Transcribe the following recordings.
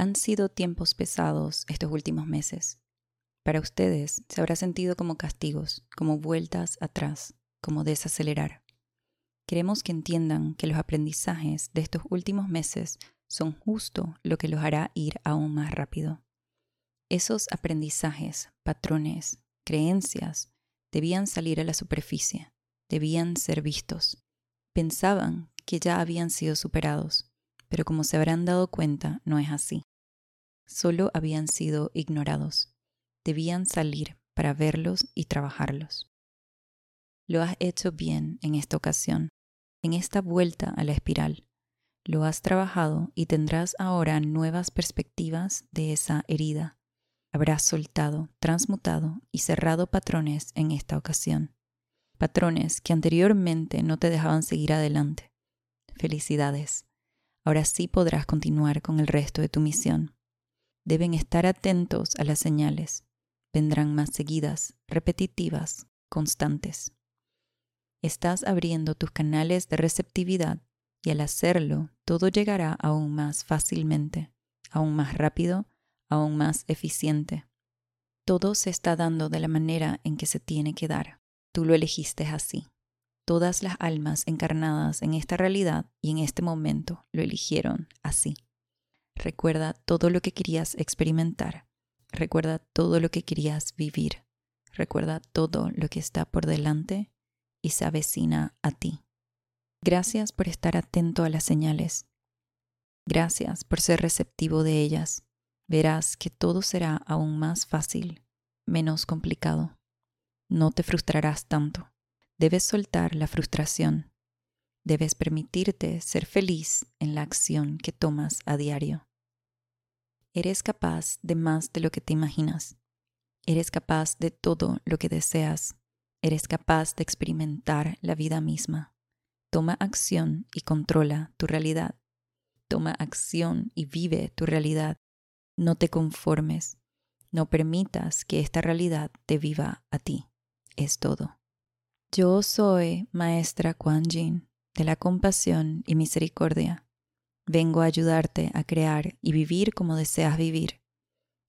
Han sido tiempos pesados estos últimos meses. Para ustedes se habrá sentido como castigos, como vueltas atrás, como desacelerar. Queremos que entiendan que los aprendizajes de estos últimos meses son justo lo que los hará ir aún más rápido. Esos aprendizajes, patrones, creencias, debían salir a la superficie, debían ser vistos. Pensaban que ya habían sido superados, pero como se habrán dado cuenta, no es así solo habían sido ignorados. Debían salir para verlos y trabajarlos. Lo has hecho bien en esta ocasión, en esta vuelta a la espiral. Lo has trabajado y tendrás ahora nuevas perspectivas de esa herida. Habrás soltado, transmutado y cerrado patrones en esta ocasión. Patrones que anteriormente no te dejaban seguir adelante. Felicidades. Ahora sí podrás continuar con el resto de tu misión deben estar atentos a las señales. Vendrán más seguidas, repetitivas, constantes. Estás abriendo tus canales de receptividad y al hacerlo todo llegará aún más fácilmente, aún más rápido, aún más eficiente. Todo se está dando de la manera en que se tiene que dar. Tú lo elegiste así. Todas las almas encarnadas en esta realidad y en este momento lo eligieron así. Recuerda todo lo que querías experimentar. Recuerda todo lo que querías vivir. Recuerda todo lo que está por delante y se avecina a ti. Gracias por estar atento a las señales. Gracias por ser receptivo de ellas. Verás que todo será aún más fácil, menos complicado. No te frustrarás tanto. Debes soltar la frustración. Debes permitirte ser feliz en la acción que tomas a diario. Eres capaz de más de lo que te imaginas. Eres capaz de todo lo que deseas. Eres capaz de experimentar la vida misma. Toma acción y controla tu realidad. Toma acción y vive tu realidad. No te conformes. No permitas que esta realidad te viva a ti. Es todo. Yo soy Maestra Kuan Yin de la compasión y misericordia Vengo a ayudarte a crear y vivir como deseas vivir,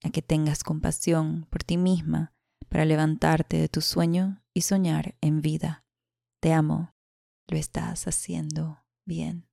a que tengas compasión por ti misma para levantarte de tu sueño y soñar en vida. Te amo, lo estás haciendo bien.